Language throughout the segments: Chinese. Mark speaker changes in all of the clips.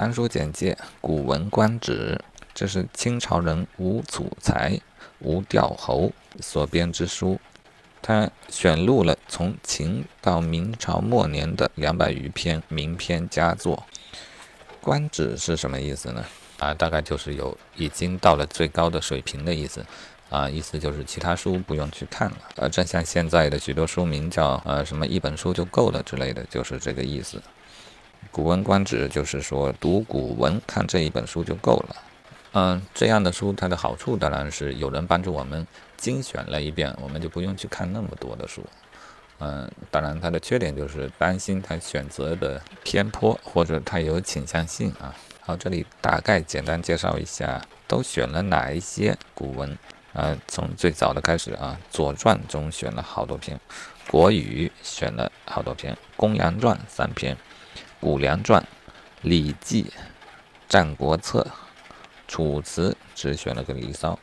Speaker 1: 参书简介：《古文观止》，这是清朝人吴楚才、吴调侯所编之书。他选录了从秦到明朝末年的两百余篇名篇佳作。观止是什么意思呢？啊，大概就是有已经到了最高的水平的意思。啊，意思就是其他书不用去看了。呃，正像现在的许多书名叫呃什么一本书就够了之类的，就是这个意思。《古文观止》就是说读古文看这一本书就够了。嗯，这样的书它的好处当然是有人帮助我们精选了一遍，我们就不用去看那么多的书。嗯，当然它的缺点就是担心它选择的偏颇或者它有倾向性啊。好，这里大概简单介绍一下都选了哪一些古文。呃，从最早的开始啊，《左传》中选了好多篇，《国语》选了好多篇，《公羊传》三篇，《谷梁传》、《礼记》、《战国策》、《楚辞》只选了个《离骚》，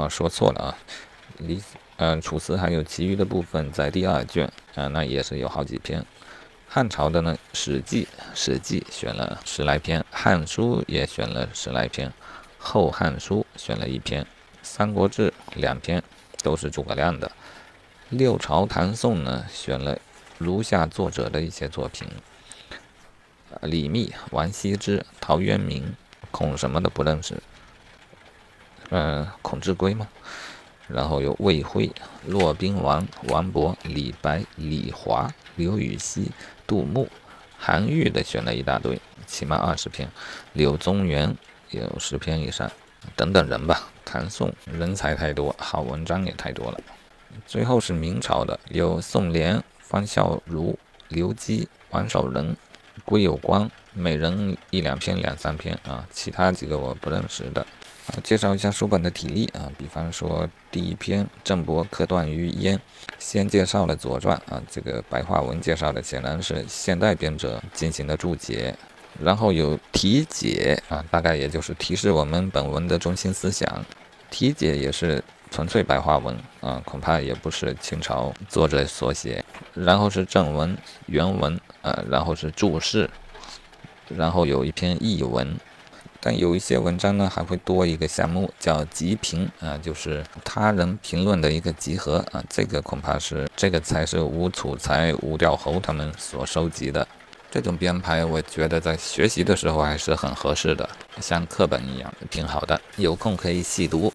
Speaker 1: 啊，说错了啊，《离》嗯，《楚辞》还有其余的部分在第二卷啊，那也是有好几篇。汉朝的呢，《史记》《史记》选了十来篇，《汉书》也选了十来篇，《后汉书》选了一篇。《三国志》两篇都是诸葛亮的，《六朝唐宋》呢选了如下作者的一些作品：李密、王羲之、陶渊明、孔什么的不认识，嗯，孔志圭吗？然后有魏辉、骆宾王、王勃、李白、李华、刘禹锡、杜牧、韩愈的选了一大堆，起码二十篇；柳宗元有十篇以上。等等人吧，唐宋人才太多，好文章也太多了。最后是明朝的，有宋濂、方孝孺、刘基、王守仁、归有光，每人一两篇、两三篇啊。其他几个我不认识的。啊，介绍一下书本的体例啊，比方说第一篇郑伯克段于鄢，先介绍了《左传》啊，这个白话文介绍的显然是现代编者进行的注解。然后有题解啊，大概也就是提示我们本文的中心思想。题解也是纯粹白话文啊，恐怕也不是清朝作者所写。然后是正文、原文啊，然后是注释，然后有一篇译文。但有一些文章呢，还会多一个项目叫集评啊，就是他人评论的一个集合啊。这个恐怕是这个才是吴楚才、吴调侯他们所收集的。这种编排，我觉得在学习的时候还是很合适的，像课本一样，挺好的。有空可以细读。